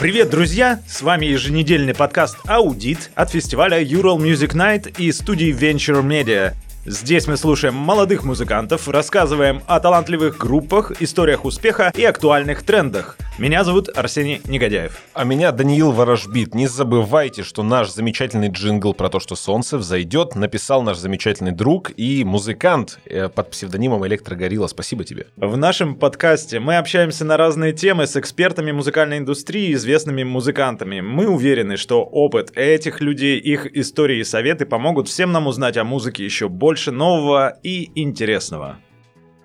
Привет, друзья! С вами еженедельный подкаст «Аудит» от фестиваля Ural Music Night и студии Venture Media – Здесь мы слушаем молодых музыкантов, рассказываем о талантливых группах, историях успеха и актуальных трендах. Меня зовут Арсений Негодяев. А меня Даниил Ворожбит. Не забывайте, что наш замечательный джингл про то, что солнце взойдет, написал наш замечательный друг и музыкант э, под псевдонимом Электрогорилла. Спасибо тебе. В нашем подкасте мы общаемся на разные темы с экспертами музыкальной индустрии и известными музыкантами. Мы уверены, что опыт этих людей, их истории и советы помогут всем нам узнать о музыке еще больше больше нового и интересного.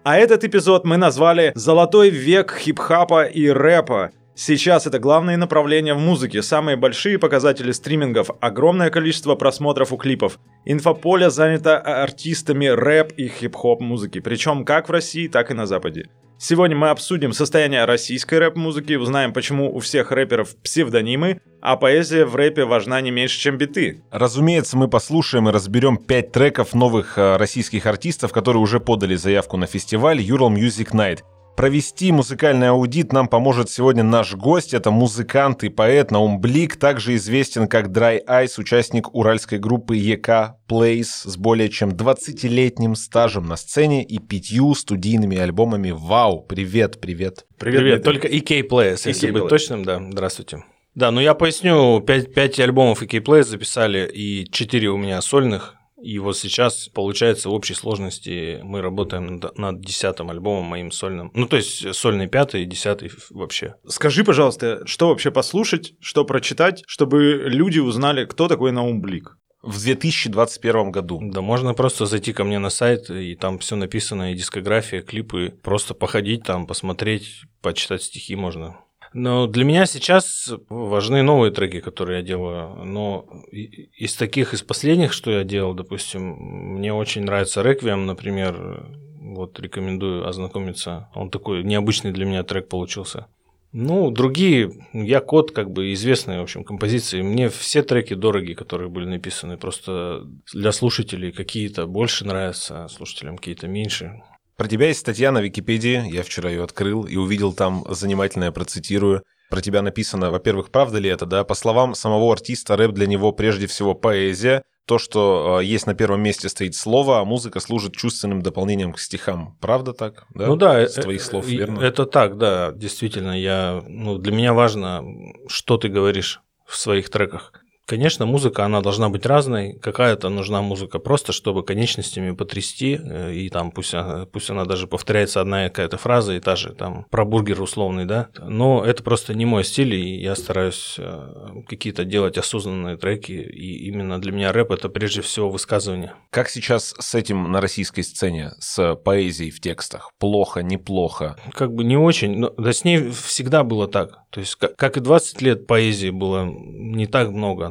А этот эпизод мы назвали «Золотой век хип-хапа и рэпа». Сейчас это главные направления в музыке, самые большие показатели стримингов, огромное количество просмотров у клипов. Инфополе занято артистами рэп и хип-хоп музыки, причем как в России, так и на Западе. Сегодня мы обсудим состояние российской рэп-музыки, узнаем, почему у всех рэперов псевдонимы, а поэзия в рэпе важна не меньше, чем биты. Разумеется, мы послушаем и разберем пять треков новых э, российских артистов, которые уже подали заявку на фестиваль Ural Music Night. Провести музыкальный аудит нам поможет сегодня наш гость. Это музыкант и поэт Наум Блик, также известен как Dry Ice, участник уральской группы ЕК Plays с более чем 20-летним стажем на сцене и пятью студийными альбомами. Вау, привет, привет. Привет, привет только EK Plays, если быть точным, да, здравствуйте. Да, ну я поясню, 5, 5 альбомов EK Plays записали, и 4 у меня сольных, и вот сейчас, получается, в общей сложности мы работаем над десятым альбомом моим сольным. Ну, то есть сольный пятый и десятый вообще. Скажи, пожалуйста, что вообще послушать, что прочитать, чтобы люди узнали, кто такой Наум Блик? в 2021 году. Да, можно просто зайти ко мне на сайт, и там все написано, и дискография, клипы, просто походить там, посмотреть, почитать стихи можно. Но для меня сейчас важны новые треки, которые я делаю. Но из таких, из последних, что я делал, допустим, мне очень нравится Реквием, например. Вот рекомендую ознакомиться. Он такой необычный для меня трек получился. Ну, другие, я код, как бы известные, в общем, композиции. Мне все треки дороги, которые были написаны. Просто для слушателей какие-то больше нравятся, слушателям какие-то меньше. Про тебя есть статья на Википедии, я вчера ее открыл и увидел там занимательное, процитирую. Про тебя написано, во-первых, правда ли это, да? По словам самого артиста, рэп для него прежде всего поэзия, то, что э, есть на первом месте стоит слово, а музыка служит чувственным дополнением к стихам. Правда так? Да? Ну да, с э, твоих слов, э, верно? Это так, да, действительно. Я, ну, для меня важно, что ты говоришь в своих треках. Конечно, музыка, она должна быть разной. Какая-то нужна музыка просто, чтобы конечностями потрясти, э, и там пусть, пусть она даже повторяется одна какая-то фраза, и та же там про бургер условный, да. Но это просто не мой стиль, и я стараюсь э, какие-то делать осознанные треки, и именно для меня рэп это прежде всего высказывание. Как сейчас с этим на российской сцене, с поэзией в текстах? Плохо, неплохо? Как бы не очень, но да с ней всегда было так. То есть, как и 20 лет поэзии было не так много,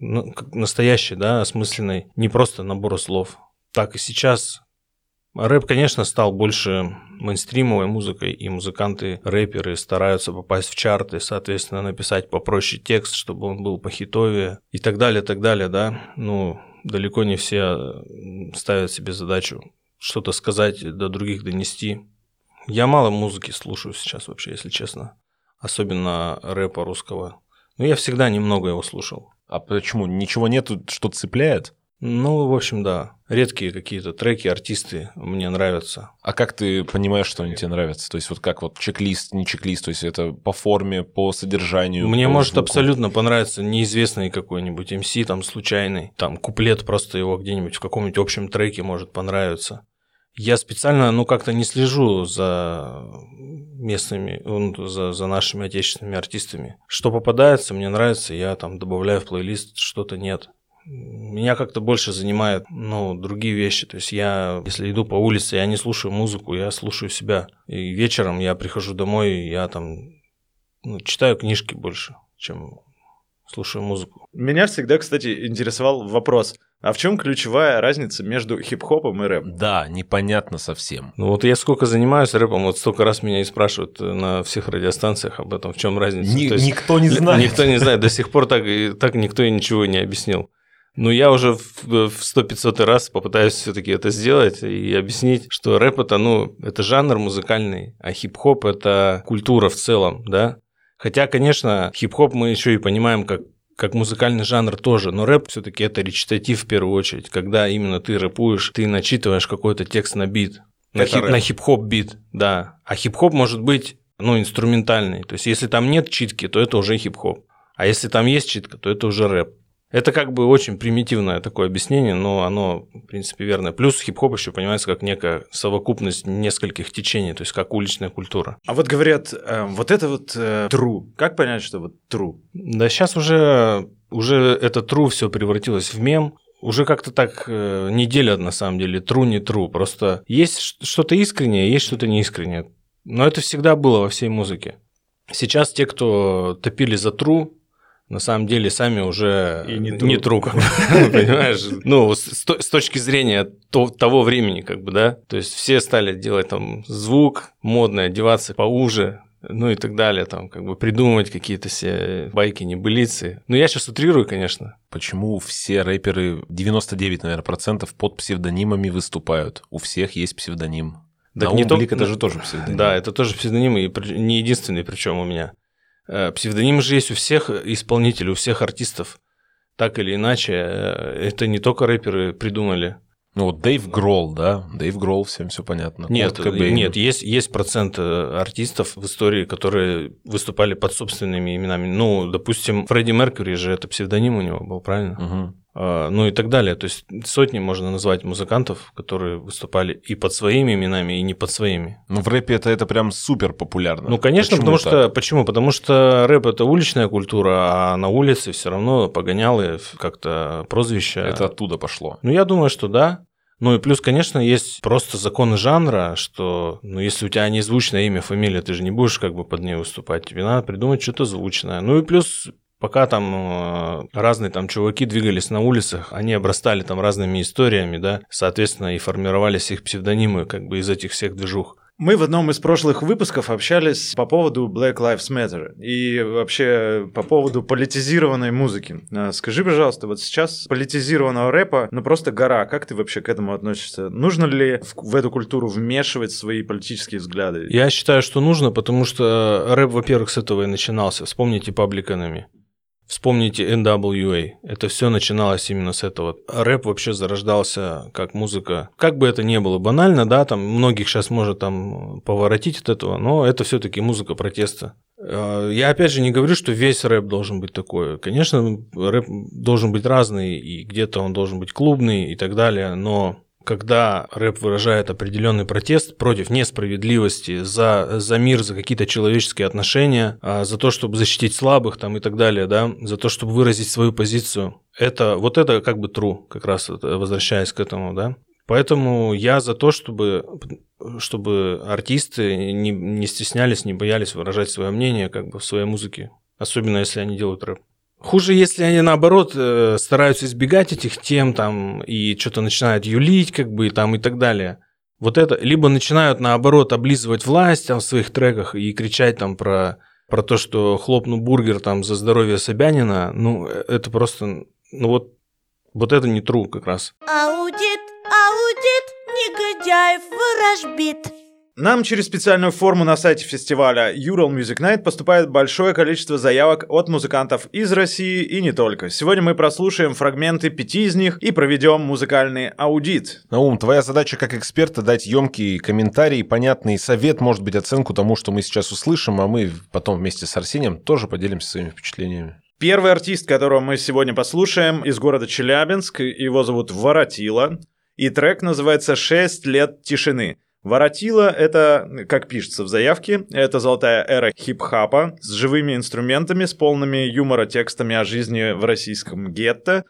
ну, настоящий, да, осмысленный, не просто набор слов. Так и сейчас рэп, конечно, стал больше мейнстримовой музыкой, и музыканты, рэперы стараются попасть в чарты, соответственно, написать попроще текст, чтобы он был похитовее и так далее, так далее, да. Ну, далеко не все ставят себе задачу что-то сказать, до других донести. Я мало музыки слушаю сейчас вообще, если честно. Особенно рэпа русского. Но я всегда немного его слушал. А почему? Ничего нету, что цепляет? Ну, в общем, да. Редкие какие-то треки, артисты мне нравятся. А как ты понимаешь, что они тебе нравятся? То есть вот как вот чек-лист, не чек-лист, то есть это по форме, по содержанию? Мне по может звуку? абсолютно понравиться неизвестный какой-нибудь МС, там случайный, там куплет просто его где-нибудь в каком-нибудь общем треке может понравиться. Я специально, ну, как-то не слежу за местными, за, за нашими отечественными артистами. Что попадается, мне нравится, я там добавляю в плейлист, что-то нет. Меня как-то больше занимают, ну, другие вещи. То есть я, если иду по улице, я не слушаю музыку, я слушаю себя. И вечером я прихожу домой, я там ну, читаю книжки больше, чем слушаю музыку. Меня всегда, кстати, интересовал вопрос. А в чем ключевая разница между хип-хопом и рэпом? Да, непонятно совсем. Ну вот я сколько занимаюсь рэпом, вот столько раз меня и спрашивают на всех радиостанциях об этом, в чем разница. Ни, есть, никто не знает. Никто не знает, до сих пор так, так никто и ничего не объяснил. Но я уже в 100-500 раз попытаюсь все-таки это сделать и объяснить, что рэп это, ну, это жанр музыкальный, а хип-хоп это культура в целом, да. Хотя, конечно, хип-хоп мы еще и понимаем как как музыкальный жанр тоже, но рэп все-таки это речитатив в первую очередь, когда именно ты рэпуешь, ты начитываешь какой-то текст на бит, на, хип, на хип-хоп бит, да. А хип-хоп может быть, ну, инструментальный. То есть, если там нет читки, то это уже хип-хоп. А если там есть читка, то это уже рэп. Это как бы очень примитивное такое объяснение, но оно, в принципе, верное. Плюс хип-хоп еще понимается как некая совокупность нескольких течений, то есть как уличная культура. А вот говорят, э, вот это вот э, true. Как понять, что вот true? Да сейчас уже, уже это true все превратилось в мем. Уже как-то так э, не делят на самом деле true, не true. Просто есть что-то искреннее, есть что-то неискреннее. Но это всегда было во всей музыке. Сейчас те, кто топили за true, на самом деле сами уже и не, не true, как бы, понимаешь? Ну, с, с точки зрения то, того времени, как бы, да? То есть все стали делать там звук модный, одеваться поуже, ну и так далее, там, как бы придумывать какие-то все байки, небылицы. Ну, я сейчас утрирую, конечно. Почему все рэперы, 99, наверное, процентов под псевдонимами выступают? У всех есть псевдоним. Так не только... это же тоже псевдоним. Да, это тоже псевдоним, и не единственный причем у меня. Э, псевдонимы же есть у всех исполнителей, у всех артистов. Так или иначе, э, это не только рэперы придумали. Ну вот Дэйв Гролл, да? Дэйв Гролл, всем все понятно. Нет, нет, есть, есть процент э, артистов в истории, которые выступали под собственными именами. Ну, допустим, Фредди Меркьюри же это псевдоним у него был, правильно? Угу. А, ну и так далее. То есть сотни можно назвать музыкантов, которые выступали и под своими именами, и не под своими. Ну в рэпе это, это прям супер популярно. Ну конечно, почему потому так? что почему? Потому что рэп это уличная культура, а на улице все равно погонялы как-то прозвища. Это оттуда пошло. Ну я думаю, что да. Ну и плюс, конечно, есть просто законы жанра, что, ну, если у тебя незвучное имя, фамилия, ты же не будешь как бы под ней выступать, тебе надо придумать что-то звучное. Ну и плюс Пока там э, разные там чуваки двигались на улицах, они обрастали там разными историями, да, соответственно, и формировались их псевдонимы как бы из этих всех движух. Мы в одном из прошлых выпусков общались по поводу Black Lives Matter и вообще по поводу политизированной музыки. А, скажи, пожалуйста, вот сейчас политизированного рэпа, ну просто гора. Как ты вообще к этому относишься? Нужно ли в, в эту культуру вмешивать свои политические взгляды? Я считаю, что нужно, потому что рэп, во-первых, с этого и начинался. Вспомните Public Enemy. Вспомните NWA. Это все начиналось именно с этого. Рэп вообще зарождался как музыка. Как бы это ни было банально, да, там многих сейчас может там поворотить от этого, но это все-таки музыка протеста. А, я опять же не говорю, что весь рэп должен быть такой. Конечно, рэп должен быть разный, и где-то он должен быть клубный и так далее, но когда рэп выражает определенный протест против несправедливости, за, за мир, за какие-то человеческие отношения, а, за то, чтобы защитить слабых там и так далее, да, за то, чтобы выразить свою позицию. Это, вот это как бы true, как раз возвращаясь к этому, да. Поэтому я за то, чтобы, чтобы артисты не, не стеснялись, не боялись выражать свое мнение как бы в своей музыке, особенно если они делают рэп. Хуже, если они наоборот э, стараются избегать этих тем там и что-то начинают юлить, как бы там и так далее. Вот это, либо начинают наоборот облизывать власть там в своих треках и кричать там про, про то, что хлопну бургер там за здоровье Собянина, ну э, это просто, ну вот, вот это не true как раз. Аудит, аудит, негодяев ворожбит. Нам через специальную форму на сайте фестиваля Ural Music Night поступает большое количество заявок от музыкантов из России и не только. Сегодня мы прослушаем фрагменты пяти из них и проведем музыкальный аудит. Наум, твоя задача как эксперта дать емкий комментарий, понятный совет, может быть, оценку тому, что мы сейчас услышим, а мы потом вместе с Арсением тоже поделимся своими впечатлениями. Первый артист, которого мы сегодня послушаем, из города Челябинск. Его зовут Воротила. И трек называется «Шесть лет тишины». Воротила — это, как пишется в заявке, это золотая эра хип-хапа с живыми инструментами, с полными юмора текстами о жизни в российском гетто.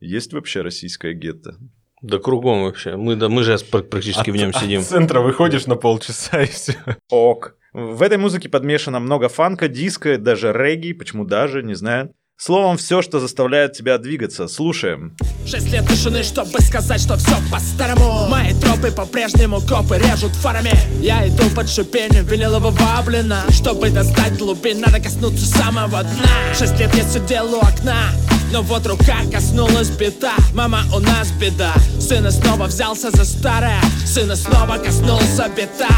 Есть вообще российское гетто? Да кругом вообще. Мы, да, мы же практически от, в нем сидим. От центра выходишь на полчаса и все. Ок. В этой музыке подмешано много фанка, диска, даже регги, почему даже, не знаю. Словом, все, что заставляет тебя двигаться. Слушаем. Шесть лет тишины, чтобы сказать, что все по-старому. Мои тропы по-прежнему копы режут фарами. Я иду под шипением винилового блина Чтобы достать глубин, надо коснуться самого дна. Шесть лет я сидел у окна но вот рука коснулась беда Мама, у нас беда. Сына снова взялся за старое. Сына снова коснулся беда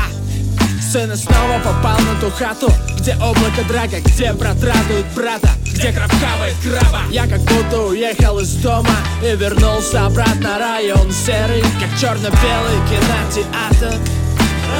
И снова попал на ту хату Где облако драга, где брат радует брата Где краб хавает краба Я как будто уехал из дома И вернулся обратно. Район серый, как черно-белый кинотеатр.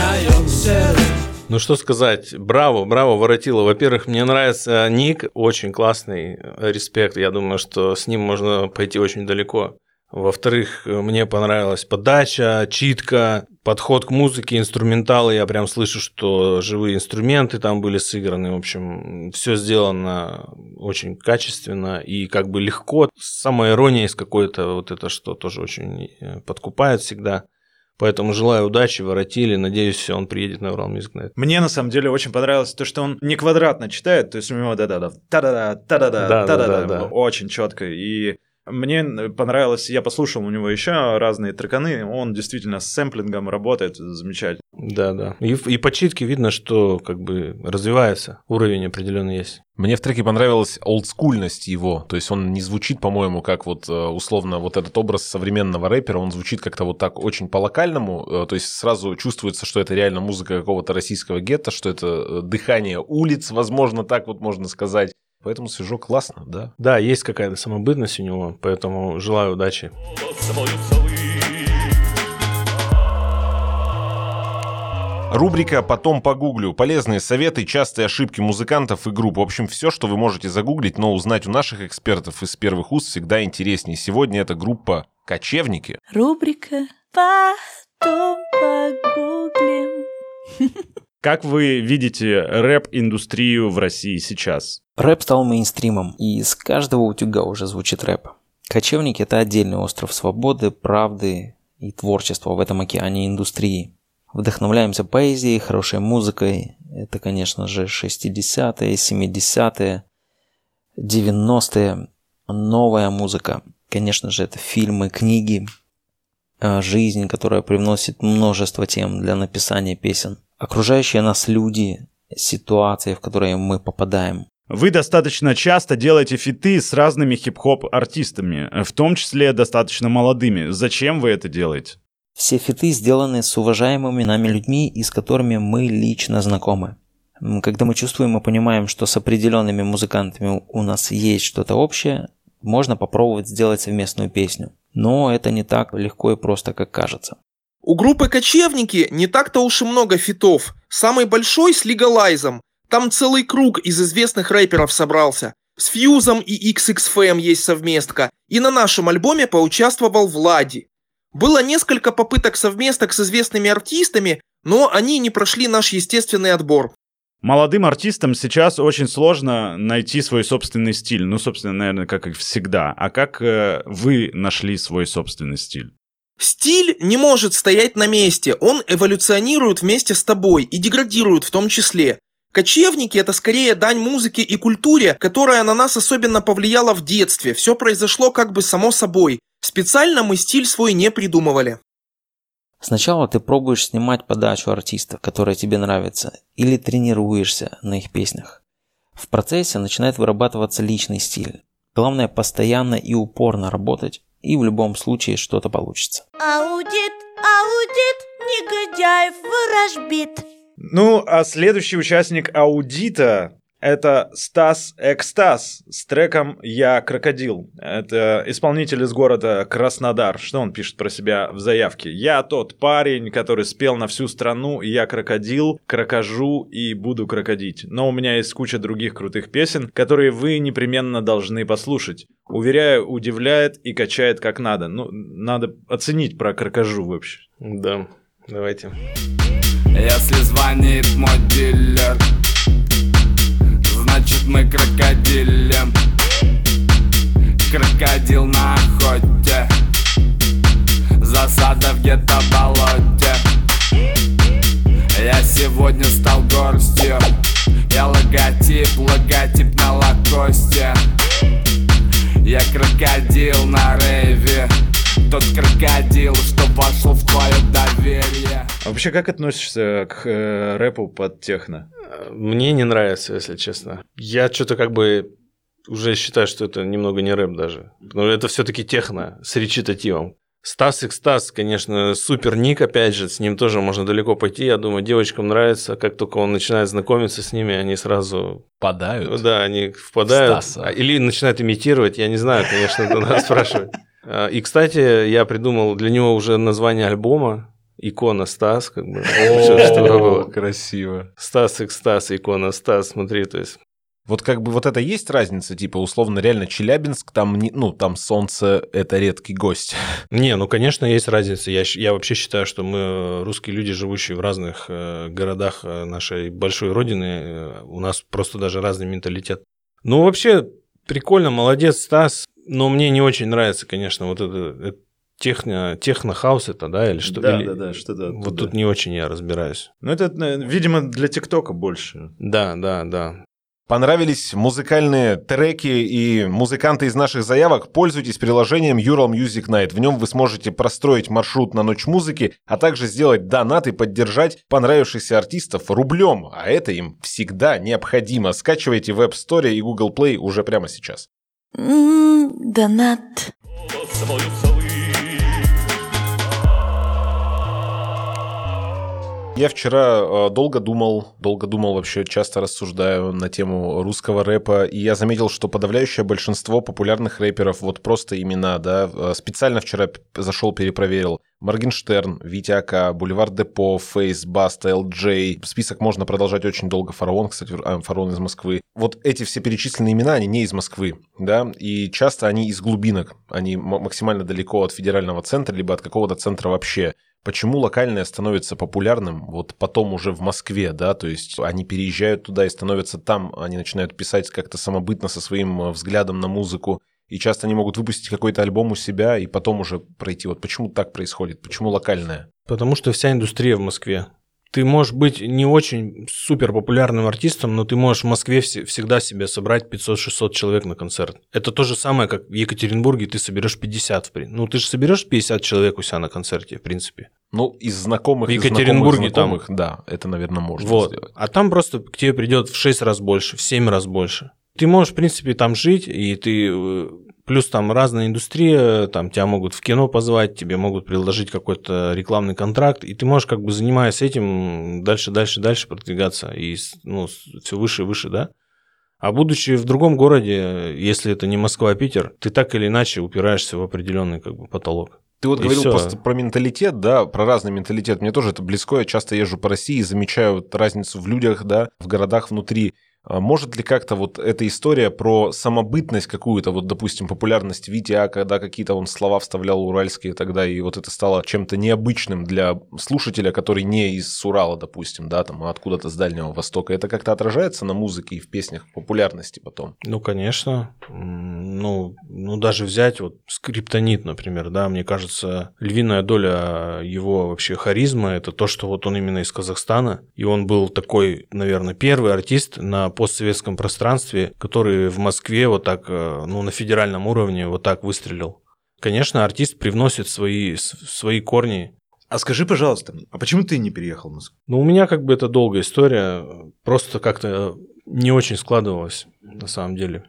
Район серый. Ну что сказать, браво, браво, Воротило. Во-первых, мне нравится ник, очень классный, респект. Я думаю, что с ним можно пойти очень далеко. Во-вторых, мне понравилась подача, читка, подход к музыке, инструменталы. Я прям слышу, что живые инструменты там были сыграны. В общем, все сделано очень качественно и как бы легко. Самая ирония из какой-то, вот это что тоже очень э, подкупает всегда. Поэтому желаю удачи, воротили. Надеюсь, он приедет на Урал Music Night. Мне на самом деле очень понравилось то, что он не квадратно читает, то есть у него да-да-да, та-да-да, та-да-да, Да, да, та-да-да, да, да. очень четко. И мне понравилось, я послушал у него еще разные треканы, он действительно с сэмплингом работает замечательно. Да, да. И, и по читке видно, что как бы развивается, уровень определенный есть. Мне в треке понравилась олдскульность его, то есть он не звучит, по-моему, как вот э, условно вот этот образ современного рэпера, он звучит как-то вот так очень по-локальному, э, то есть сразу чувствуется, что это реально музыка какого-то российского гетто, что это э, дыхание улиц, возможно, так вот можно сказать. Поэтому свежо классно, да. Да, есть какая-то самобытность у него, поэтому желаю удачи. Рубрика «Потом погуглю». Полезные советы, частые ошибки музыкантов и групп. В общем, все, что вы можете загуглить, но узнать у наших экспертов из первых уст всегда интереснее. Сегодня это группа «Кочевники». Рубрика «Потом погуглим». Как вы видите рэп-индустрию в России сейчас? Рэп стал мейнстримом, и из каждого утюга уже звучит рэп. Кочевники – это отдельный остров свободы, правды и творчества в этом океане индустрии. Вдохновляемся поэзией, хорошей музыкой. Это, конечно же, 60-е, 70-е, 90-е. Новая музыка. Конечно же, это фильмы, книги, э, жизнь, которая привносит множество тем для написания песен. Окружающие нас люди, ситуации, в которые мы попадаем. Вы достаточно часто делаете фиты с разными хип-хоп артистами, в том числе достаточно молодыми. Зачем вы это делаете? Все фиты сделаны с уважаемыми нами людьми и с которыми мы лично знакомы. Когда мы чувствуем и понимаем, что с определенными музыкантами у нас есть что-то общее, можно попробовать сделать совместную песню. Но это не так легко и просто, как кажется. У группы «Кочевники» не так-то уж и много фитов. Самый большой с Легалайзом. Там целый круг из известных рэперов собрался. С Фьюзом и XXFM есть совместка. И на нашем альбоме поучаствовал Влади. Было несколько попыток совместок с известными артистами, но они не прошли наш естественный отбор. Молодым артистам сейчас очень сложно найти свой собственный стиль. Ну, собственно, наверное, как и всегда. А как э, вы нашли свой собственный стиль? Стиль не может стоять на месте, он эволюционирует вместе с тобой и деградирует в том числе. Кочевники – это скорее дань музыке и культуре, которая на нас особенно повлияла в детстве. Все произошло как бы само собой. Специально мы стиль свой не придумывали. Сначала ты пробуешь снимать подачу артистов, которая тебе нравится, или тренируешься на их песнях. В процессе начинает вырабатываться личный стиль. Главное постоянно и упорно работать, и в любом случае что-то получится. Аудит, аудит, негодяев ворожбит. Ну, а следующий участник аудита это Стас Экстаз с треком «Я крокодил». Это исполнитель из города Краснодар. Что он пишет про себя в заявке? «Я тот парень, который спел на всю страну, я крокодил, крокожу и буду крокодить. Но у меня есть куча других крутых песен, которые вы непременно должны послушать. Уверяю, удивляет и качает как надо. Ну, надо оценить про крокожу вообще. Да, давайте. Если звонит мой дилер Значит мы крокодилем. Крокодил на охоте. Засада в гетто-болоте. Я сегодня стал горстью. Я логотип, логотип на лакосте. Я крокодил на рейве Тот крокодил, что вошел в твое доверие А вообще, как относишься к э, рэпу под техно? Мне не нравится, если честно. Я что-то как бы уже считаю, что это немного не рэп даже. Но это все-таки техно с речитативом. Стас Экстаз, конечно, супер ник, опять же, с ним тоже можно далеко пойти. Я думаю, девочкам нравится, как только он начинает знакомиться с ними, они сразу... Падают. Да, они впадают. Стаса. Или начинают имитировать, я не знаю, конечно, это надо спрашивать. А, И, кстати, я придумал для него уже название альбома. Икона Стас, как бы. Всё, чтобы О, было. красиво. Стас Экстаз, икона Стас, смотри, то есть Вот как бы вот это есть разница, типа, условно, реально Челябинск, там, не- ну, там солнце – это редкий гость. Не, ну, конечно, есть разница. Я, я вообще считаю, что мы, э, русские люди, живущие в разных э, городах э, нашей большой родины, э, у нас просто даже разный менталитет. Ну, вообще, прикольно, молодец, Стас. Но мне не очень нравится, конечно, вот это, это техно, техно-хаус это, да, или что? Да, Или- да, да, что-то Вот оттуда. тут не очень я разбираюсь. Ну, это, э, видимо, для ТикТока больше. Да, да, да. Понравились музыкальные треки и музыканты из наших заявок? Пользуйтесь приложением Ural Music Night. В нем вы сможете простроить маршрут на ночь музыки, а также сделать донат и поддержать понравившихся артистов рублем. А это им всегда необходимо. Скачивайте в App Store и Google Play уже прямо сейчас. Донат. Я вчера э, долго думал, долго думал вообще, часто рассуждаю на тему русского рэпа, и я заметил, что подавляющее большинство популярных рэперов, вот просто имена, да, э, специально вчера зашел, перепроверил. Моргенштерн, Витя Ака, Бульвар Депо, Фейс, Баста, ЛД. Список можно продолжать очень долго. Фараон, кстати, а, Фараон из Москвы. Вот эти все перечисленные имена, они не из Москвы, да, и часто они из глубинок. Они максимально далеко от федерального центра, либо от какого-то центра вообще. Почему локальное становится популярным вот потом уже в Москве, да, то есть они переезжают туда и становятся там, они начинают писать как-то самобытно со своим э, взглядом на музыку, и часто они могут выпустить какой-то альбом у себя и потом уже пройти. Вот почему так происходит? Почему локальное? Потому что вся индустрия в Москве. Ты можешь быть не очень супер популярным артистом, но ты можешь в Москве вс- всегда себе собрать 500-600 человек на концерт. Это то же самое, как в Екатеринбурге ты соберешь 50. в при- Ну, ты же соберешь 50 человек у себя на концерте, в принципе. Ну, из знакомых, В из Екатеринбурге знакомых, знакомых, да, это, наверное, можно вот. сделать. А там просто к тебе придет в 6 раз больше, в 7 раз больше. Ты можешь, в принципе, там жить, и ты... Плюс там разная индустрия, там тебя могут в кино позвать, тебе могут предложить какой-то рекламный контракт, и ты можешь, как бы занимаясь этим, дальше, дальше, дальше продвигаться, и ну, все выше и выше, да? А будучи в другом городе, если это не Москва, а Питер, ты так или иначе упираешься в определенный как бы потолок. Ты вот И говорил всё. просто про менталитет, да, про разный менталитет. Мне тоже это близко. Я часто езжу по России и замечаю вот разницу в людях, да, в городах внутри. А Может ли как-то вот эта история про самобытность какую-то, вот, допустим, популярность Витя, когда какие-то он слова вставлял уральские тогда, и вот это стало чем-то необычным для слушателя, который не из Урала, допустим, да, там, а откуда-то с Дальнего Востока. Это как-то отражается на музыке и в песнях популярности потом? Ну, конечно. Ну, ну, даже взять вот скриптонит, например, да, мне кажется, львиная доля его вообще харизмы это то, что вот он именно из Казахстана, и он был такой, наверное, первый артист на постсоветском пространстве, который в Москве вот так, э, ну, на федеральном уровне вот так выстрелил. Конечно, артист привносит свои, свои корни А скажи, пожалуйста, а почему ты не переехал в Москву? ну, у меня как бы это долгая история, просто как-то не очень складывалось на самом деле.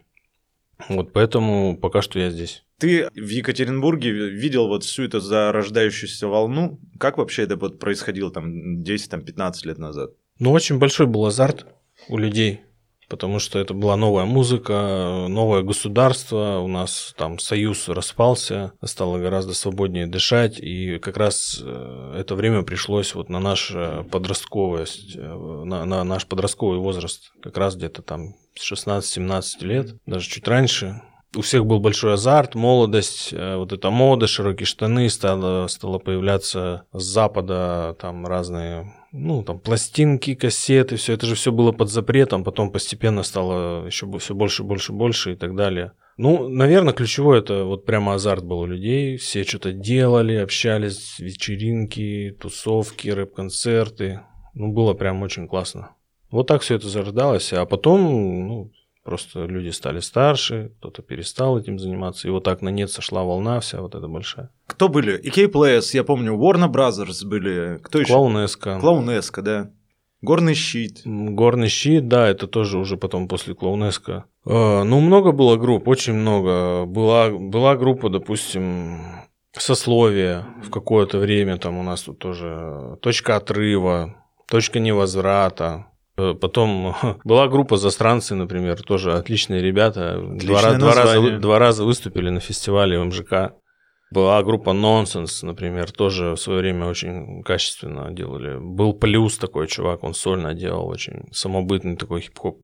Вот поэтому пока что я здесь. Ты в Екатеринбурге видел вот всю эту зарождающуюся волну. Как вообще это вот происходило там 10-15 лет назад? Ну, очень большой был азарт у людей, потому что это была новая музыка, новое государство, у нас там союз распался, стало гораздо свободнее дышать, и как раз э, это время пришлось вот на наш э, подростковость, э, на, на наш подростковый возраст, как раз где-то там с 16-17 лет, даже чуть раньше. У всех был большой азарт, молодость, вот эта мода, широкие штаны, стало, стало появляться с запада там разные, ну, там, пластинки, кассеты, все это же все было под запретом, потом постепенно стало еще все больше, больше, больше и так далее. Ну, наверное, ключевое это вот прямо азарт был у людей, все что-то делали, общались, вечеринки, тусовки, рэп-концерты. Ну, было прям очень классно. Вот так все это зарождалось, а потом, ну, просто люди стали старше, кто-то перестал этим заниматься, и вот так на нет сошла волна вся вот эта большая. Кто были? EK Players, я помню, Warner Brothers были. Кто еще? Клоунеска. Клоунеска, да. Горный щит. Горный щит, да, это тоже уже потом после Клоунеска. Э, Ну, много было групп, очень много. Была, была группа, допустим, сословие в какое-то время, там у нас тут тоже точка отрыва, точка невозврата. Э, Потом была группа «Застранцы», например, тоже отличные ребята. Два, Отличное раз- два раза, название. два раза выступили на фестивале в МЖК. Была группа «Нонсенс», например, тоже в свое время очень качественно делали. Был Плюс такой чувак, он сольно делал, очень самобытный такой хип-хоп.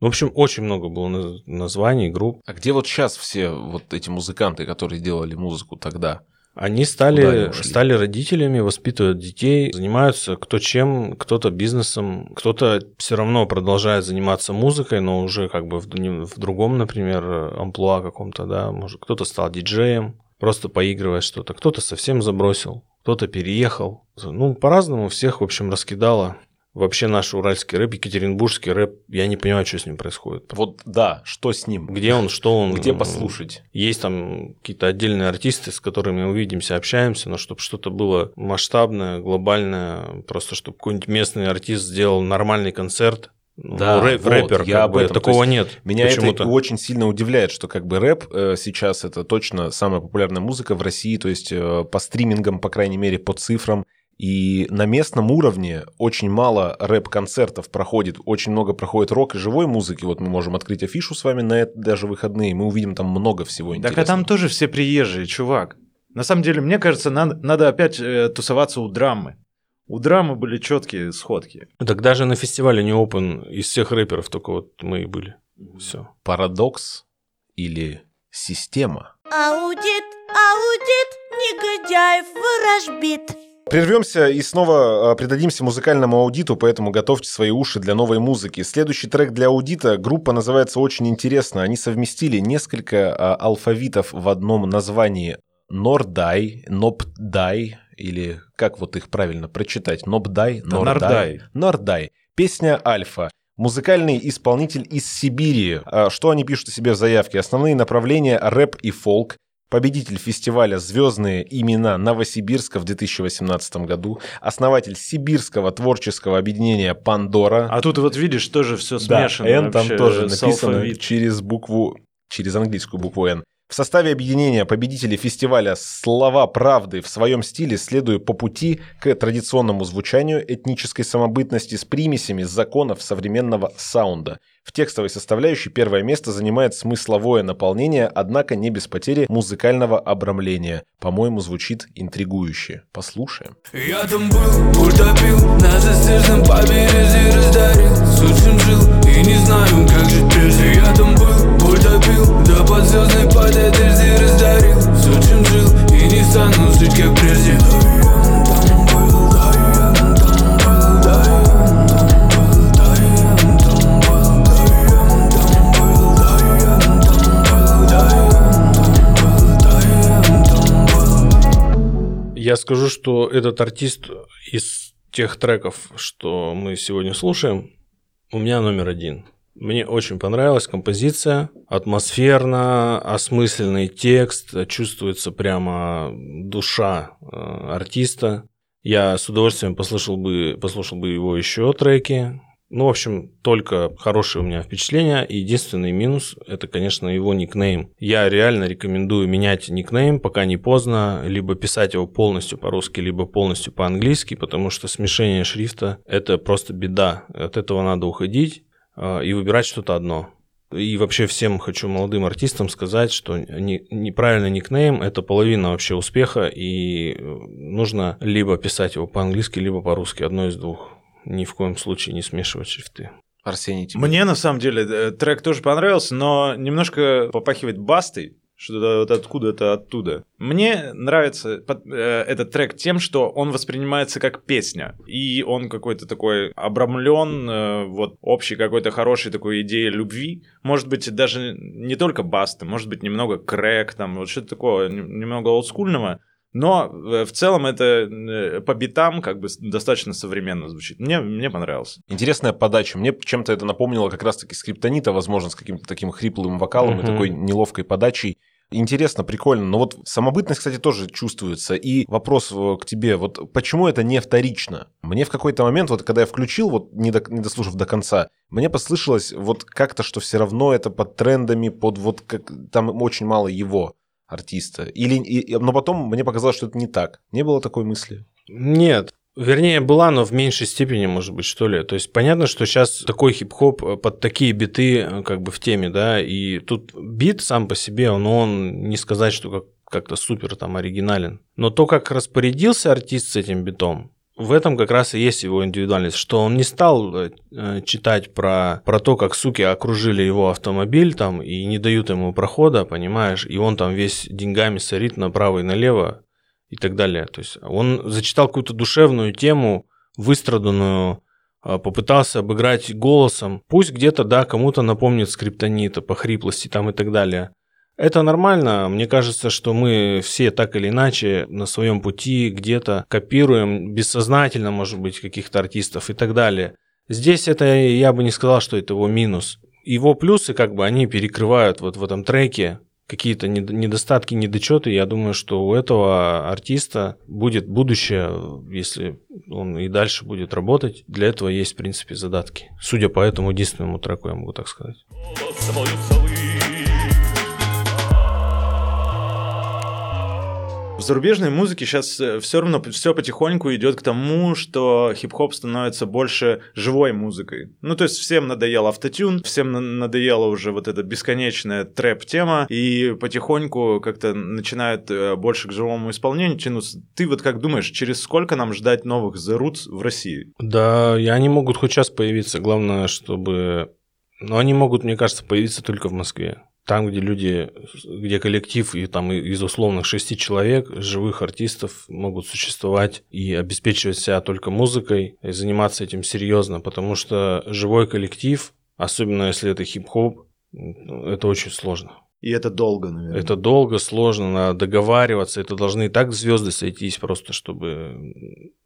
В общем, очень много было наз- названий, групп. А где вот сейчас все вот эти музыканты, которые делали музыку тогда? Они Куда они стали, стали родителями, воспитывают детей, занимаются кто чем, кто-то бизнесом, кто-то все равно продолжает заниматься музыкой, но уже как бы в, в другом, например, амплуа каком-то, да, может, кто-то стал диджеем, просто поигрывает что-то, кто-то совсем забросил, кто-то переехал. Ну, по-разному всех, в общем, раскидало. Вообще наш уральский рэп, екатеринбургский рэп, я не понимаю, что с ним происходит. Вот да, что с ним? Где он, что он? Где послушать? Есть там какие-то отдельные артисты, с которыми увидимся, общаемся, но чтобы что-то было масштабное, глобальное, просто чтобы какой-нибудь местный артист сделал нормальный концерт. Ну, Да, рэп- вот, рэпер, я об бы, этом. То такого есть нет. Меня почему-то. это очень сильно удивляет, что как бы рэп э, сейчас это точно самая популярная музыка в России, то есть э, по стримингам, по крайней мере, по цифрам. И на местном уровне очень мало рэп-концертов проходит, очень много проходит рок и живой музыки. Вот мы можем открыть афишу с вами на это даже выходные, мы увидим там много всего Так интересного. а там тоже все приезжие, чувак. На самом деле, мне кажется, надо, надо опять э, тусоваться у драмы. У драмы были четкие сходки. Так даже на фестивале не open из всех рэперов только вот мы и были. Все. Парадокс или система? Аудит, аудит, негодяев ворожбит. Прервемся и снова а, предадимся музыкальному аудиту, поэтому готовьте свои уши для новой музыки. Следующий трек для аудита. Группа называется очень интересно. Они совместили несколько а, алфавитов в одном названии. Нордай, Нопдай, или как вот их правильно прочитать? Нопдай, Да, Нордай. Нордай. Нордай. Песня «Альфа». Музыкальный исполнитель из Сибири. А Что они пишут о себе в заявке? Основные направления – рэп и фолк. Победитель фестиваля «Звездные имена Новосибирска» в 2018 году. Основатель сибирского творческого объединения «Пандора». А тут вот видишь, тоже все Да, смешано. N там тоже написано через букву, через английскую букву N. В составе объединения победителей фестиваля «Слова правды» в своем стиле следуя по пути к традиционному звучанию этнической самобытности с примесями законов современного саунда. В текстовой составляющей первое место занимает смысловое наполнение, однако не без потери музыкального обрамления. По-моему, звучит интригующе. Послушаем. Я там был, утопил На застежном побережье раздарил С чем жил и не знаю, как жить прежде Я там был, утопил Да под звездной под одежде раздарил С чем жил и не стану жить, как прежде Я скажу, что этот артист из тех треков, что мы сегодня слушаем, у меня номер один. Мне очень понравилась композиция, атмосферно, осмысленный текст, чувствуется прямо душа э, артиста. Я с удовольствием послушал бы, послушал бы его еще треки. Ну, в общем, только хорошие у меня впечатления. Единственный минус – это, конечно, его никнейм. Я реально рекомендую менять никнейм, пока не поздно, либо писать его полностью по-русски, либо полностью по-английски, потому что смешение шрифта – это просто беда. От этого надо уходить и выбирать что-то одно. И вообще всем хочу молодым артистам сказать, что не- неправильный никнейм – это половина вообще успеха, и э, нужно либо писать его по-английски, либо по-русски, одно из двух. Ни в коем случае не смешивать шрифты. Арсений, тебе? Мне на самом деле э, трек тоже понравился, но немножко попахивает бастой, что-то вот откуда-то оттуда. Мне нравится под- э, этот трек тем, что он воспринимается как песня, и он какой-то такой обрамлен э, вот общей какой-то хорошей такой идеей любви. Может быть, даже не только баста, может быть, немного крэк, там вот что-то такое, нем- немного олдскульного. Но э, в целом это э, по битам как бы достаточно современно звучит. Мне, мне понравился. Интересная подача. Мне чем-то это напомнило как раз-таки скриптонита, возможно, с каким-то таким хриплым вокалом и Мгм. такой неловкой подачей. Интересно, прикольно. Но вот самобытность, кстати, тоже чувствуется. И вопрос э, к тебе, вот почему это не вторично? Мне в какой-то момент, вот когда я включил, вот не, до- не дослушав до конца, мне послышалось вот как-то, что все равно это под трендами, под вот как там очень мало его. Артиста? Или, и- но потом мне показалось, что это не так. Не было такой мысли? Нет. Вернее, была, но в меньшей степени, может быть, что ли. То есть понятно, что сейчас такой хип-хоп э, под такие биты э, как бы в теме, да, и тут бит сам по себе, он, он не сказать, что как, как-то супер там оригинален. Но то, как распорядился артист с этим битом, в этом как раз и есть его индивидуальность, что он не стал э, э, читать про, про то, как суки окружили его автомобиль там и не дают ему прохода, понимаешь, и он там весь деньгами сорит направо и налево и так далее. То есть он зачитал какую-то душевную тему, выстраданную, а, попытался обыграть голосом. Пусть где-то, да, кому-то напомнит скриптонита по хриплости там и так далее. Это нормально. Мне кажется, что мы все так или иначе на своем пути где-то копируем бессознательно, может быть, каких-то артистов и так далее. Здесь это я бы не сказал, что это его минус. Его плюсы, как бы, они перекрывают вот в этом треке какие-то нед- недостатки, недочеты. Я думаю, что у этого артиста будет будущее, если он и дальше будет работать. Для этого есть, в принципе, задатки. Судя по этому единственному треку, я могу так сказать. Зарубежной музыке сейчас все равно все потихоньку идет к тому, что хип-хоп становится больше живой музыкой. Ну, то есть всем надоел автотюн, всем на- надоела уже вот эта бесконечная трэп-тема, и потихоньку как-то начинают э, больше к живому исполнению тянуться. Ты вот как думаешь, через сколько нам ждать новых The Roots в России? Да, и они могут хоть сейчас появиться. Главное, чтобы... Но они могут, мне кажется, появиться только в Москве. Там, где люди, где коллектив и там из условных шести человек, живых артистов могут существовать и обеспечивать себя только музыкой и заниматься этим серьезно, потому что живой коллектив, особенно если это хип-хоп, это очень сложно. И это долго, наверное. Это долго, сложно, надо договариваться. Это должны и так звезды сойтись просто, чтобы...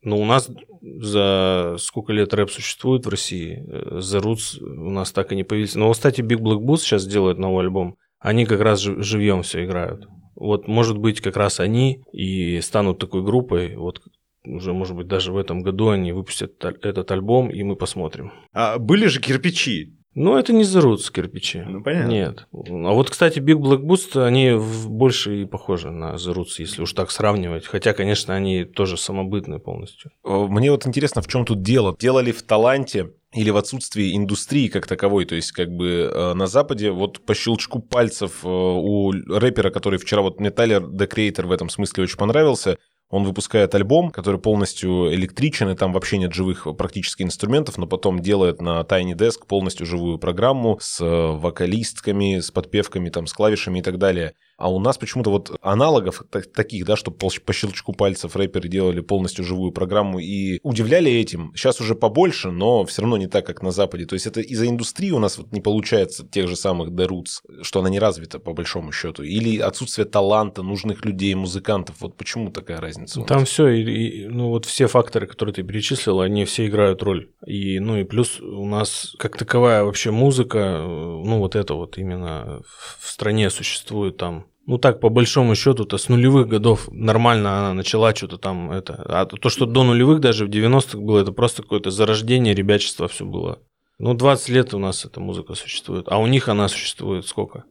Ну, у нас за сколько лет рэп существует в России, э, The Roots у нас так и не появились. Но, кстати, Big Black Boots сейчас делают новый альбом. Они как раз жив- живьем все играют. Вот, может быть, как раз они и станут такой группой. Вот уже, может быть, даже в этом году они выпустят этот альбом, и мы посмотрим. А были же кирпичи. Ну, это не The Roots кирпичи. Ну, понятно. Нет. А вот, кстати, Big Black Boost, они больше и похожи на The Roots, если уж так сравнивать. Хотя, конечно, они тоже самобытные полностью. Э, Мне вот интересно, в чем тут дело? Дело ли в таланте или в отсутствии индустрии как таковой? То есть, как бы э, на Западе вот по щелчку пальцев э, у рэпера, который вчера вот мне Тайлер The Creator в этом смысле очень понравился, он выпускает альбом, который полностью электричен, и там вообще нет живых практически инструментов, но потом делает на Tiny Desk полностью живую программу с э, вокалистками, с подпевками, там, с клавишами и так далее. А у нас почему-то вот аналогов так- таких, да, что по, щелчку пальцев рэперы делали полностью живую программу и удивляли этим. Сейчас уже побольше, но все равно не так, как на Западе. То есть это из-за индустрии у нас вот не получается тех же самых The Roots, что она не развита по большому счету. Или отсутствие таланта, нужных людей, музыкантов. Вот почему такая разница у нас? Там все, ну вот все факторы, которые ты перечислил, они все играют роль. И, ну и плюс у нас как таковая вообще музыка, э, ну вот это вот именно в стране существует там. Ну так, по большому счету-то с нулевых годов нормально она начала что-то там это. А то, что до нулевых даже в 90-х было, это просто какое-то зарождение ребячества все было. Ну 20 лет у нас эта музыка существует, а у них она существует сколько?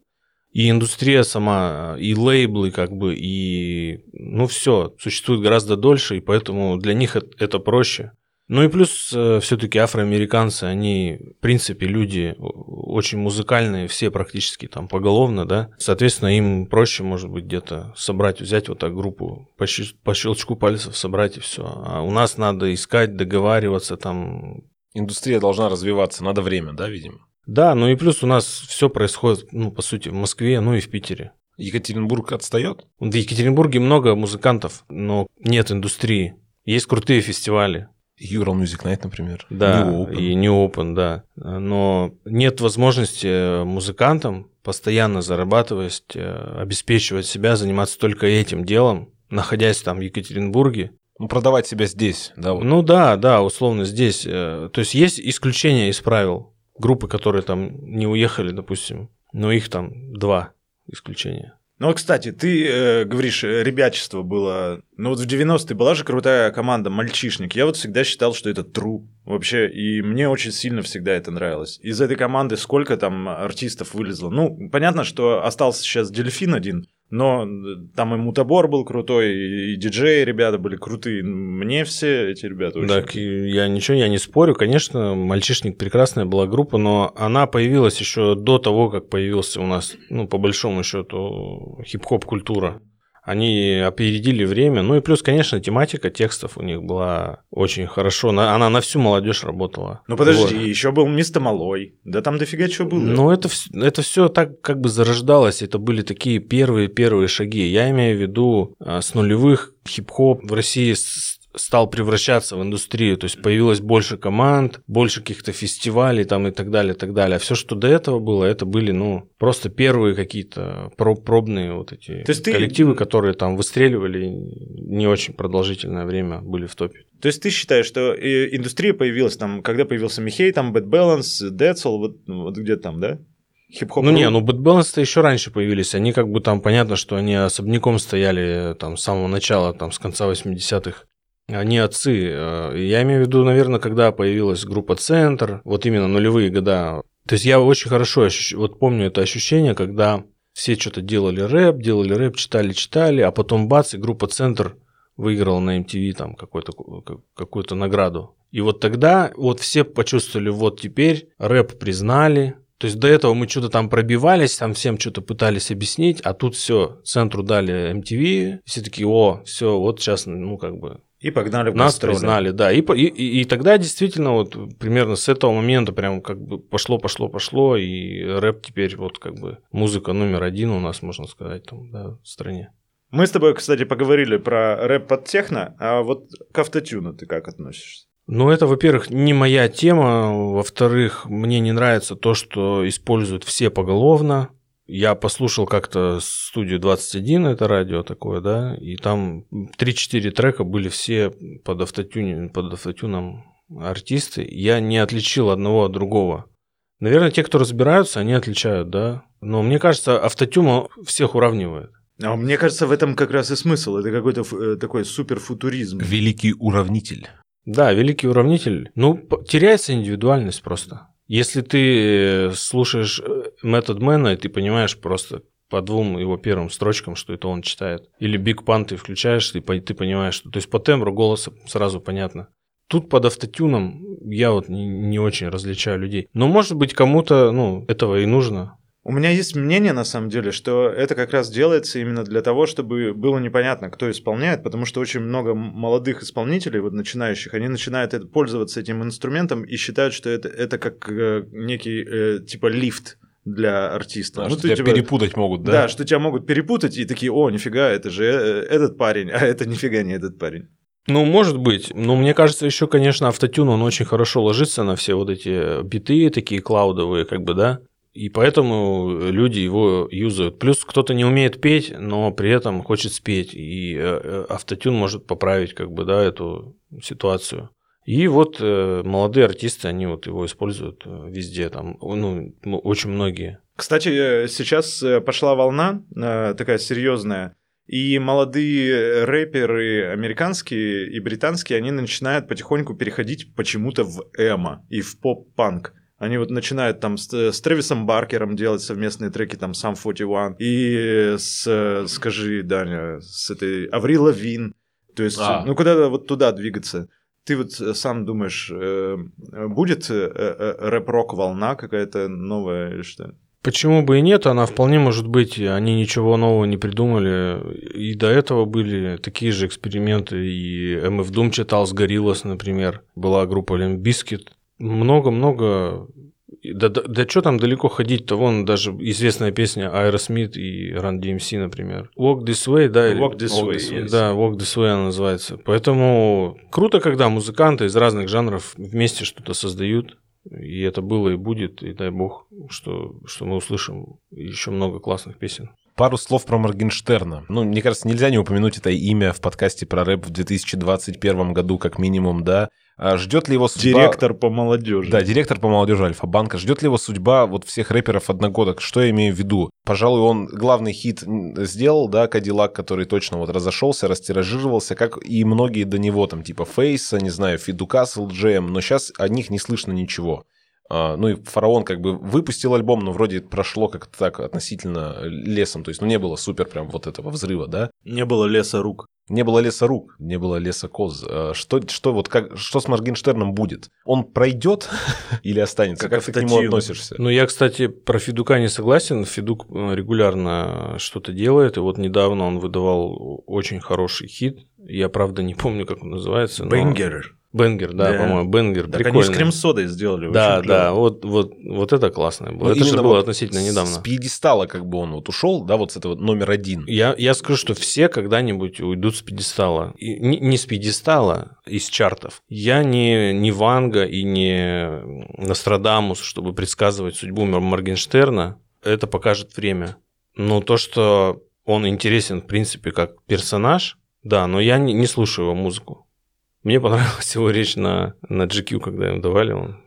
И индустрия сама, и лейблы, как бы, и ну все, существует гораздо дольше, и поэтому для них это, это проще. Ну и плюс все-таки афроамериканцы, они, в принципе, люди очень музыкальные, все практически там поголовно, да. Соответственно, им проще, может быть, где-то собрать, взять вот так группу, по щелчку пальцев собрать и все. А у нас надо искать, договариваться там. Индустрия должна развиваться, надо время, да, видимо? Да, ну и плюс у нас все происходит, ну, по сути, в Москве, ну и в Питере. Екатеринбург отстает? В Екатеринбурге много музыкантов, но нет индустрии. Есть крутые фестивали, Ural Music Night, например. да, New Open. и New Open, да. Но нет возможности музыкантам постоянно зарабатывать, э, обеспечивать себя, заниматься только этим делом, находясь там в Екатеринбурге. Ну, продавать себя здесь, да, вот. Ну да, да, условно здесь. э, То есть есть исключения из правил. Группы, которые там не уехали, допустим, но их там два исключения. Ну, кстати, ты э, говоришь, э, ребячество было... Ну, вот в 90-е была же крутая команда «Мальчишник». Я вот всегда считал, что это true вообще, и мне очень сильно всегда это нравилось. Из этой команды сколько там артистов вылезло? Ну, понятно, что остался сейчас «Дельфин» один, Но э, там и Мутабор был крутой, и диджеи ребята были крутые. Мне все эти ребята очень... Так, я ничего, я не спорю. Конечно, «Мальчишник» прекрасная была группа, но она появилась еще до того, как появился у нас, ну, по большому счету, хип-хоп культура. Они опередили время. Ну и плюс, конечно, тематика текстов у них была очень хорошо. На- Она на всю молодежь работала. Ну подожди, Вот. еще был Мистер Малой. Да там дофига чего было. Ну, это, это все так как бы зарождалось. Это были такие первые-первые шаги. Я имею в виду, а, с нулевых хип-хоп в России с- стал превращаться в индустрию. То есть появилось больше команд, больше каких-то фестивалей там и так далее, и так далее. А все, что до этого было, это были, ну, просто первые какие-то про- пробные вот эти То есть ты- коллективы, которые там выстреливали не очень продолжительное время, были в топе. То есть ты считаешь, что э, индустрия появилась там, когда появился Михей, там Bad Balance, Децл, вот, вот где-то там, да? Хип-хоп. Ну не, ну Bad Balance-то еще раньше появились. Они как бы там, понятно, что они особняком стояли там с самого начала, там с конца 80-х. Они отцы. Э, Я имею в виду, наверное, когда появилась группа «Центр», вот именно нулевые года. То есть я очень хорошо ощущ- вот помню это ощущение, когда все что-то делали рэп, делали рэп, читали, читали, а потом бац, и группа «Центр» выиграла на MTV там какой-то, ку- какую-то награду. И вот тогда вот все почувствовали, вот теперь рэп признали, то есть до этого мы что-то там пробивались, там всем что-то пытались объяснить, а тут все, центру дали MTV, все такие, о, все, вот сейчас, ну как бы И погнали в нас гастроли. признали, да. И, и, и тогда действительно вот примерно с этого момента прям как бы пошло, пошло, пошло, и рэп теперь вот как бы музыка номер один у нас, можно сказать, там, да, в стране. Мы с тобой, кстати, поговорили про рэп под техно, а вот к автотюну ты как относишься? Ну, это, во-первых, не моя тема. Во-вторых, мне не нравится то, что используют все поголовно. Я послушал как-то студию 21, это радио такое, да, и там 3-4 трека были все под, автотюне, под автотюном артисты. Я не отличил одного от другого. Наверное, те, кто разбираются, они отличают, да. Но мне кажется, автотюн всех уравнивает. А мне кажется, в этом как раз и смысл. Это какой-то э, такой суперфутуризм. Великий уравнитель. Да, великий уравнитель. Ну, теряется индивидуальность просто. Если ты э, слушаешь э, Man, и ты понимаешь просто по двум его первым строчкам, что это он читает. Или Big Pun ты включаешь, и ты понимаешь, что... То есть по тембру голоса сразу понятно. Тут под автотюном я вот не, не очень различаю людей. Но, может быть, кому-то, ну, этого и нужно. У меня есть мнение, на самом деле, что это как раз делается именно для того, чтобы было непонятно, кто исполняет, потому что очень много молодых исполнителей, вот начинающих, они начинают это- пользоваться этим инструментом и считают, что это, это как э, некий э, типа лифт для артиста. А Ну, что тебя типа- перепутать могут, да? Да? что тебя могут перепутать и такие, о, нифига, это же э, этот парень, а это нифига не этот парень. Ну, может быть. Но мне кажется, еще, конечно, автотюн, он очень хорошо ложится на все вот эти биты такие клаудовые, как бы, да. И поэтому люди его юзают. Плюс кто-то не умеет петь, но при этом хочет спеть. И э, э, автотюн может поправить, как бы, да, эту ситуацию. И вот э, молодые артисты, они вот его используют э, везде, там, ну, очень многие. Кстати, э, сейчас э, пошла волна э, такая серьезная, и молодые рэперы американские и британские, они начинают потихоньку переходить почему-то в эмо и в поп-панк. Они вот начинают там с, с Трэвисом Баркером делать совместные треки, там, Сам 41, и с, э, скажи, Даня, с этой Аврил Лавин. То есть, А. ну, куда-то вот туда двигаться. Ты вот э, сам думаешь, э, будет э, э, рэп-рок волна какая-то новая или что? Почему бы и нет, она вполне может быть, они ничего нового не придумали, и до этого были такие же эксперименты, и MF Doom читал с Gorillaz, например, была группа Bizkit, много-много, да, да, да что там далеко ходить-то, вон даже известная песня Aerosmith и Run DMC, например. Walk This Way, да? или- Walk This Way, yes. Да, Walk This Way она называется. Поэтому круто, когда музыканты из разных жанров вместе что-то создают, и это было и будет, и дай бог, что, что мы услышим еще много классных песен. Пару слов про Моргенштерна. Ну, мне кажется, нельзя не упомянуть это имя в подкасте про рэп в 2021 году, как минимум, да. А ждет ли его судьба... Директор по молодежи. Да, директор по молодежи Альфа-банка. Ждет ли его судьба вот всех рэперов одногодок? Что я имею в виду? Пожалуй, он главный хит сделал, да, Кадиллак, который точно вот разошелся, растиражировался, как и многие до него, там, типа Фейса, не знаю, Фидукас, LGM, но сейчас о них не слышно ничего. А, ну и Фараон как бы выпустил альбом, но вроде прошло как-то так относительно лесом. То есть, ну не было супер прям вот этого взрыва, да? Не было леса рук. Не было леса рук, не было леса коз. А Что, что, вот как, что с Моргенштерном будет? Он пройдет или останется? Как Как, ты к нему относишься? Ну, я, кстати, про Федука не согласен. Федук э, регулярно что-то делает. И вот недавно он выдавал очень хороший хит. Я, правда, не помню, как он называется. но- Бенгер. Бенгер, да, Да. по-моему, Бенгер. Так они прикольный. с крем-содой сделали. Да, да, вот, вот, вот это классно было. Ну, это же было вот относительно недавно. С пьедестала как бы он вот ушел, да, вот с этого номер один. Я, я скажу, что все когда-нибудь уйдут с пьедестала. И не, не с пьедестала, из чартов. Я не, не Ванга и не Нострадамус, чтобы предсказывать судьбу Мор- Моргенштерна. Это покажет время. Но то, что он интересен, в принципе, как персонаж, да, но я не, не слушаю его музыку. Мне понравилась его речь на, на GQ, когда им давали. Он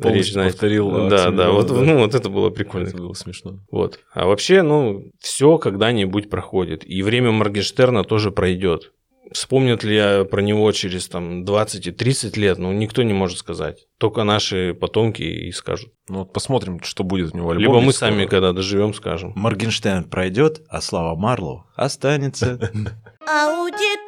Полностью речь, знаете, повторил, Да, Оксимирона, да, вот, да. ну, вот это было прикольно. Это было смешно. Вот. А вообще, ну, все когда-нибудь проходит. И время Моргенштерна тоже пройдет. Вспомнят ли я про него через там 20 и 30 лет, ну, никто не может сказать. Только наши потомки и скажут. Ну вот посмотрим, что будет у него альбом. Либо мы ведь сами, скоро. когда доживем, скажем. Моргенштерн пройдет, а Слава Марлоу останется. Аудит,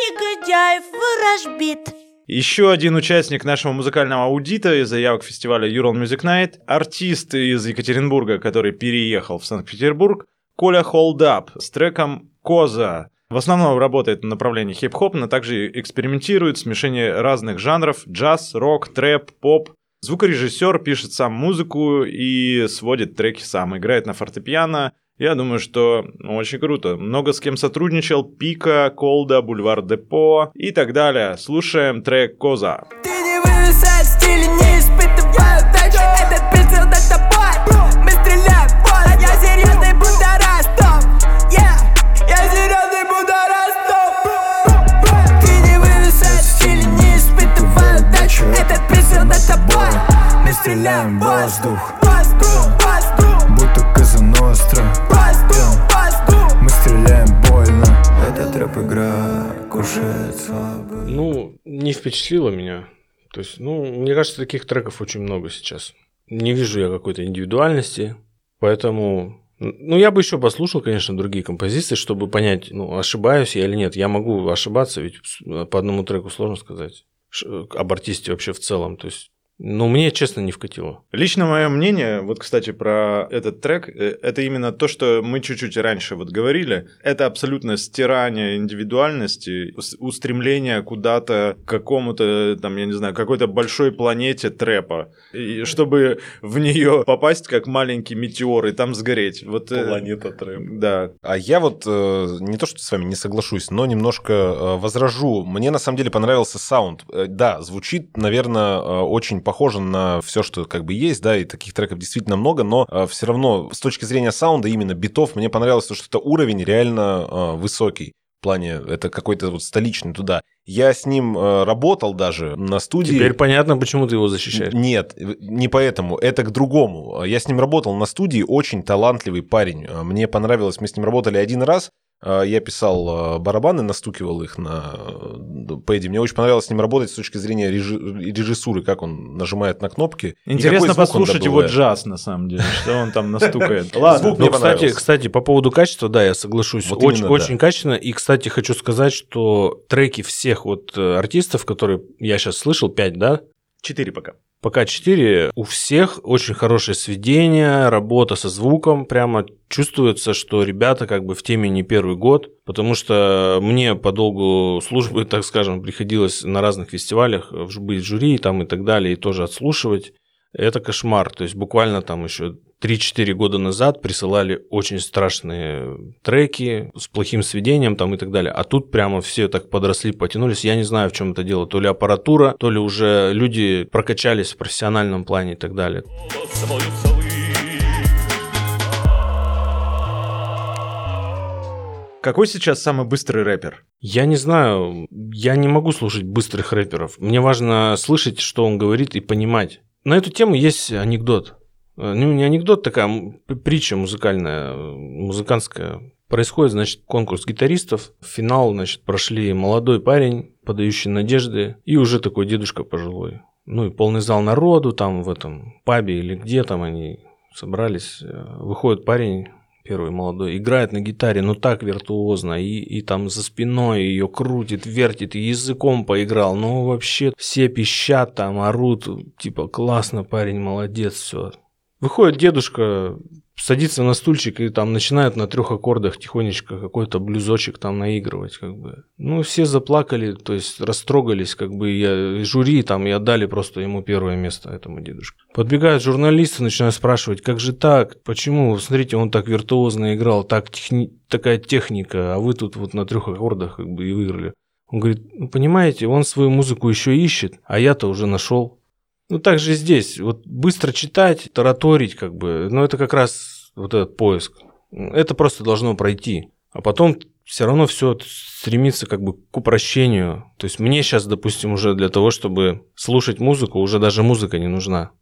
негодяев ворожбит. Еще один участник нашего музыкального аудита из заявок фестиваля Ural Music Night, артист из Екатеринбурга, который переехал в Санкт-Петербург, Коля Холдап с треком «Коза». В основном работает на направлении хип-хоп, но также экспериментирует смешение разных жанров – джаз, рок, трэп, поп. Звукорежиссер пишет сам музыку и сводит треки сам, играет на фортепиано. Я думаю, что очень круто. Много с кем сотрудничал. Пика, Колда, Бульвар Депо и так далее. Слушаем трек «Коза». Ты не стиле, не испытываю дачи Этот прицел над тобой. Мы стреляем в поле Я серьезный будара, стоп я серьезный будара, стоп Ты не вывисать стиле, не испытываю дачи Этот прицел над тобой. Мы стреляем в воздух Воздух Мы стреляем больно Эта трэп-игра кушает слабо Ну, не впечатлило меня. То есть, ну, мне кажется, таких треков очень много сейчас. Не вижу я какой-то индивидуальности, поэтому... Ну, я бы еще послушал, конечно, другие композиции, чтобы понять, ну, ошибаюсь я или нет. Я могу ошибаться, ведь по одному треку сложно сказать ш- об артисте вообще в целом. То есть, ну, мне, честно, не вкатило. Лично мое мнение, вот, кстати, про этот трек, э, это именно то, что мы чуть-чуть раньше вот говорили. Это абсолютно стирание индивидуальности, ус- устремление куда-то к какому-то, там, я не знаю, какой-то большой планете трэпа. И чтобы в нее попасть как маленький метеор и там сгореть. Вот, э, Планета трэп. Да. А я вот э, не то, что с вами не соглашусь, но немножко возражу. Мне на самом деле понравился саунд. Да, звучит, наверное, очень похоже на все, что как бы есть, да, и таких треков действительно много, но все равно с точки зрения саунда, именно битов, мне понравилось то, что это уровень реально э, высокий. В плане, это какой-то вот столичный туда. Я с ним э, работал даже на студии. Теперь понятно, почему ты его защищаешь. Нет, не поэтому. Это к другому. Я с ним работал на студии, очень талантливый парень. Мне понравилось, мы с ним работали один раз. Я писал э, барабаны, настукивал их на э, пэде. Мне очень понравилось с ним работать с точки зрения режи- режиссуры, как он нажимает на кнопки. Интересно послушать его джаз, на самом деле, что он там настукает. Ладно. Звук Ну, мне кстати, кстати, по поводу качества, да, я соглашусь. Вот очень, именно, очень да. качественно. И, кстати, хочу сказать, что треки всех вот э, артистов, которые я сейчас слышал, 5, да? Четыре пока. Пока 4, у всех очень хорошее сведение, работа со звуком, прямо чувствуется, что ребята как бы в теме не первый год, потому что мне по долгу службы, так скажем, приходилось на разных фестивалях быть в жюри там и так далее, и тоже отслушивать. Это кошмар, то есть буквально там еще 3-4 года назад присылали очень страшные треки с плохим сведением там и так далее. А тут прямо все так подросли, потянулись. Я не знаю, в чем это дело. То ли аппаратура, то ли уже люди прокачались в профессиональном плане и так далее. Какой сейчас самый быстрый рэпер? Я не знаю, я не могу слушать быстрых рэперов. Мне важно слышать, что он говорит, и понимать. На эту тему есть анекдот. Э, Ну, не анекдот, такая притча музыкальная, э, музыкантская. Происходит, значит, конкурс гитаристов. В финал, значит, прошли молодой парень, подающий надежды, и уже такой дедушка пожилой. ну и полный зал народу там в этом пабе или где там они собрались. Э, выходит парень первый молодой, играет на гитаре, ну так виртуозно, и, и там за спиной ее крутит, вертит, и языком поиграл, ну вообще все пищат там, орут, типа классно, парень, молодец, все. Выходит дедушка, садится на стульчик и там начинает на трех аккордах тихонечко какой-то блюзочек там наигрывать, как бы. Ну, все заплакали, то есть растрогались, как бы, я, жюри там и отдали просто ему первое место, этому дедушке. Подбегают журналисты, начинают спрашивать, как же так, почему, смотрите, он так виртуозно играл, так техни... такая техника, а вы тут вот на трех аккордах как бы и выиграли. Он говорит, ну, понимаете, он свою музыку еще ищет, а я-то уже нашел. Ну, так же здесь. Вот быстро читать, тараторить, как бы, ну, это как раз вот этот поиск. Это просто должно пройти. А потом все равно все стремится как бы к упрощению. То есть мне сейчас, допустим, уже для того, чтобы слушать музыку, уже даже музыка не нужна.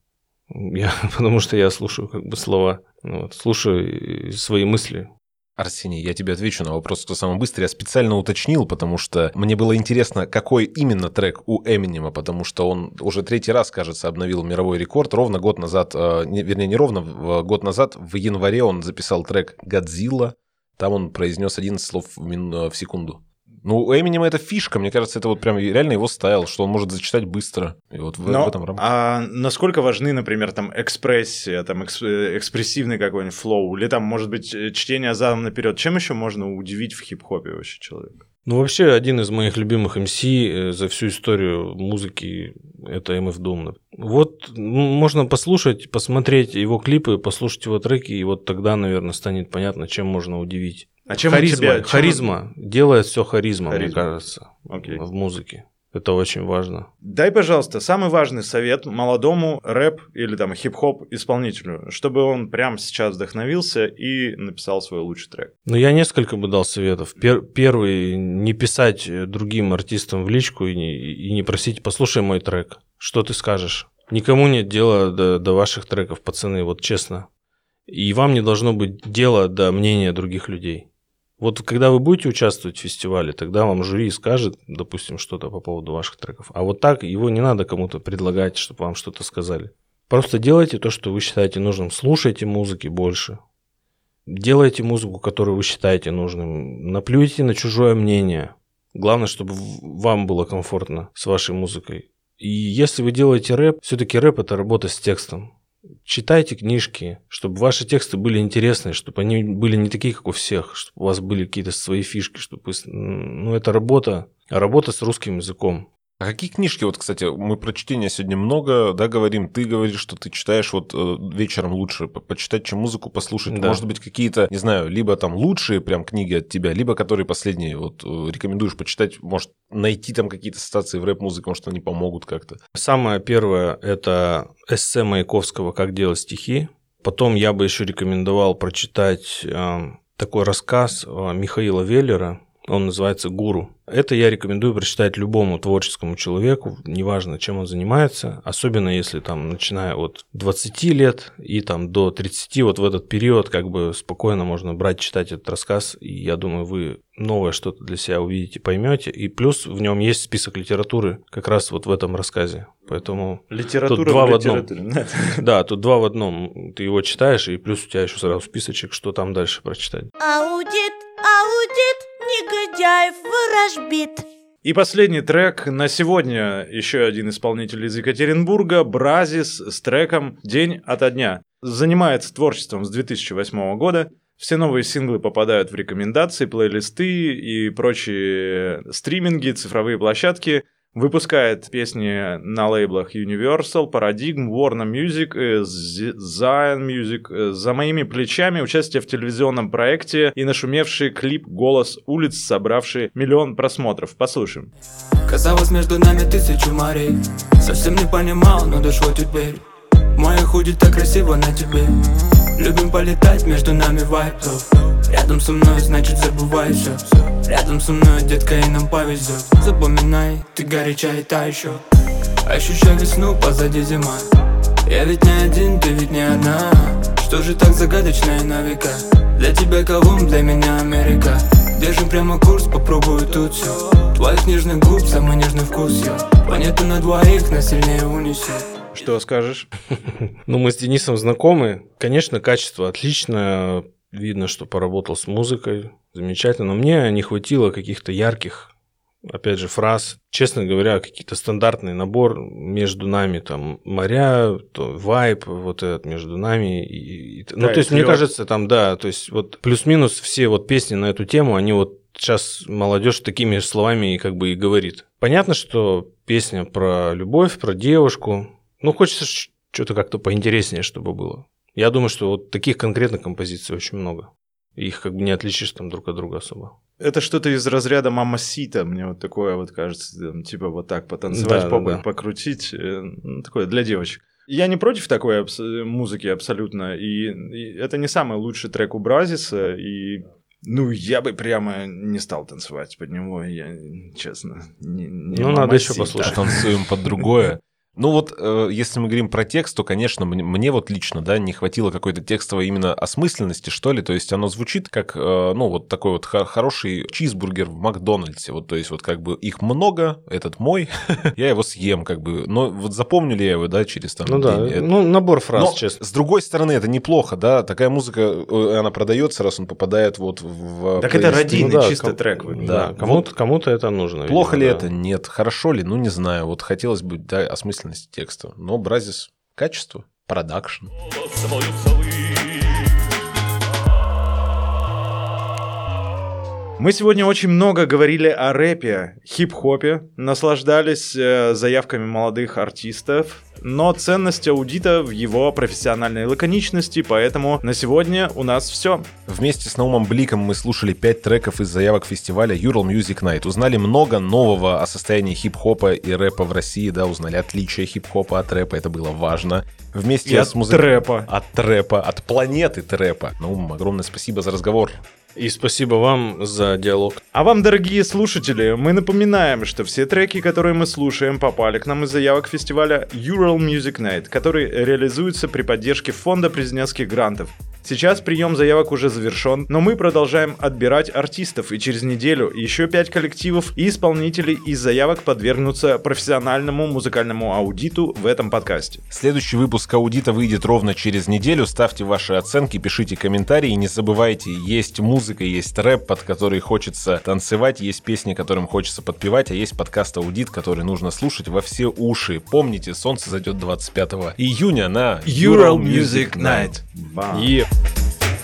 Я, потому что я слушаю как бы слова, ну вот, слушаю свои мысли, Арсений, я тебе отвечу на вопрос, кто самый быстрый. Я специально уточнил, потому что мне было интересно, какой именно трек у Эминема, потому что он уже третий раз, кажется, обновил мировой рекорд. Ровно год назад, э, не, вернее, не ровно, год назад, в январе он записал трек «Годзилла». Там он произнес 11 слов в, мин, э, в секунду. Ну, у Эминема это фишка, мне кажется, это вот прям реально его style, что он может зачитать быстро. И вот в, Но, в этом рамках. А насколько важны, например, там экспрессия, там эксп, экспрессивный какой-нибудь flow, или там, может быть, чтение задом наперед? Чем еще можно удивить в хип-хопе вообще человека? Ну, вообще, один из моих любимых MC э, за всю историю музыки – это MF Doom. Вот можно послушать, посмотреть его клипы, послушать его треки, и вот тогда, наверное, станет понятно, чем можно удивить. А чем харизма, тебя, чем... харизма делает все харизма, харизма, мне кажется, Окей. в музыке. Это очень важно. Дай, пожалуйста, самый важный совет молодому рэп или там хип-хоп исполнителю, чтобы он прямо сейчас вдохновился и написал свой лучший трек. Ну, я несколько бы дал советов. Пер- первый, не писать другим артистам в личку и не, и не просить, послушай мой трек, что ты скажешь. Никому нет дела до, до ваших треков, пацаны, вот честно. И вам не должно быть дела до мнения других людей. Вот когда вы будете участвовать в фестивале, тогда вам жюри скажет, допустим, что-то по поводу ваших треков. А вот так его не надо кому-то предлагать, чтобы вам что-то сказали. Просто делайте то, что вы считаете нужным. Слушайте музыки больше. Делайте музыку, которую вы считаете нужным. Наплюйте на чужое мнение. Главное, чтобы вам было комфортно с вашей музыкой. И если вы делаете рэп, все-таки рэп это работа с текстом читайте книжки, чтобы ваши тексты были интересные, чтобы они были не такие, как у всех, чтобы у вас были какие-то свои фишки, чтобы... Ну, это работа, работа с русским языком. А какие книжки, вот, кстати, мы про чтение сегодня много, да, говорим, ты говоришь, что ты читаешь вот э, вечером лучше почитать, чем музыку послушать. Да. Может быть, какие-то, не знаю, либо там лучшие прям книги от тебя, либо которые последние вот э, рекомендуешь почитать, может, найти там какие-то ассоциации в рэп-музыке, может, они помогут как-то. Самое первое – это эссе Маяковского «Как делать стихи». Потом я бы еще рекомендовал прочитать э, такой рассказ э, Михаила Веллера он называется «Гуру». Это я рекомендую прочитать любому творческому человеку, неважно, чем он занимается, особенно если там, начиная от 20 лет и там до 30, вот в этот период как бы спокойно можно брать, читать этот рассказ, и я думаю, вы новое что-то для себя увидите, поймете, и плюс в нем есть список литературы как раз вот в этом рассказе, поэтому Литература тут два в, в одном. Да, тут два в одном. Ты его читаешь, и плюс у тебя еще сразу списочек, что там дальше прочитать. Аудит, аудит, негодяев ворожбит. И последний трек на сегодня. Еще один исполнитель из Екатеринбурга, Бразис, с треком «День ото дня». Занимается творчеством с 2008 года. Все новые синглы попадают в рекомендации, плейлисты и прочие стриминги, цифровые площадки – Выпускает песни на лейблах Universal, Paradigm, Warner Music, э, Zion Music. Э, за моими плечами участие в телевизионном проекте и нашумевший клип «Голос улиц», собравший миллион просмотров. Послушаем. Казалось, между нами тысячу морей Совсем не понимал, но дошло теперь Моя худи так красиво на тебе Любим полетать между нами вайптов Рядом со мной, значит забывай все Рядом со мной, детка, и нам повезет Запоминай, ты горячая та еще Ощущаю весну, позади зима. Я ведь не один, ты ведь не одна. Что же так загадочно и на века? Для тебя Колумб, для меня Америка. Держим прямо курс, попробую тут все Твоих нежных губ, самый нежный вкус, я Планету на двоих нас сильнее унесет Что скажешь? Ну, мы с Денисом знакомы. Конечно, качество отличное. Видно, что поработал с музыкой. Замечательно. Но мне не хватило каких-то ярких, опять же, фраз. Честно говоря, какие-то стандартный набор между нами, там, моря, то вайп вот этот между нами. И, и- ну, Да, то есть, и мне кажется, там, да, то есть, вот плюс-минус все вот песни на эту тему, они вот сейчас молодежь такими словами и как бы и говорит. Понятно, что песня про любовь, про девушку. Ну, хочется что-то как-то поинтереснее, чтобы было. Я думаю, что вот таких конкретных композиций очень много. Их как бы не отличишь там друг от друга особо. Это что-то из разряда мама сита, мне вот такое вот кажется, там, типа вот так потанцевать, Да, попой да. покрутить, э, ну, такое для девочек. Я не против такой абс- музыки абсолютно, и, и это не самый лучший трек у Бразиса, и ну, я бы прямо не стал танцевать под него, я, честно. Не, не Ну, надо еще послушать. Танцуем под другое. Ну вот, э, если мы говорим про текст, то, конечно, мне, мне вот лично, да, не хватило какой-то текстовой именно осмысленности, что ли. То есть оно звучит как, э, ну, вот такой вот хо- хороший чизбургер в Макдональдсе. Вот, то есть вот как бы их много, этот мой, я его съем, как бы. Но вот запомню ли я его, да, через там Ну да, день? Это- ну набор фраз, Но, честно. с другой стороны, это неплохо, да, такая музыка, э, она продается, раз он попадает вот в... Так это радийный Ну да, чисто ком- трек. вы- Да, Да, кому-то, кому-то это нужно. Плохо ли видимо, это? да. Нет. Хорошо ли? Ну, не знаю. Вот хотелось бы, да, осмысленности текста. Но Бразис – качество, продакшн. Мы сегодня очень много говорили о рэпе, хип-хопе, наслаждались э, заявками молодых артистов, но ценность аудита в его профессиональной лаконичности, поэтому на сегодня у нас все. Вместе с Наумом Бликом мы слушали пять треков из заявок фестиваля Ural Music Night. Узнали много нового о состоянии хип-хопа и рэпа в России, да, узнали отличия хип-хопа от рэпа, это было важно. Вместе И от с музык- трэпа. От трэпа, от планеты трэпа. Наум, огромное спасибо за разговор. И спасибо вам за диалог. А вам, дорогие слушатели, мы напоминаем, что все треки, которые мы слушаем, попали к нам из заявок фестиваля Ural Music Night, который реализуется при поддержке фонда президентских грантов. Сейчас прием заявок уже завершен, но мы продолжаем отбирать артистов, и через неделю еще пять коллективов и исполнителей из заявок подвергнутся профессиональному музыкальному аудиту в этом подкасте. Следующий выпуск аудита выйдет ровно через неделю. Ставьте ваши оценки, пишите комментарии. И не забывайте, есть музыка, есть рэп, под который хочется танцевать, есть песни, которым хочется подпевать, а есть подкаст аудит, который нужно слушать во все уши. Помните, солнце зайдет 25 июня на Ural Music Night. Бам. И yeah.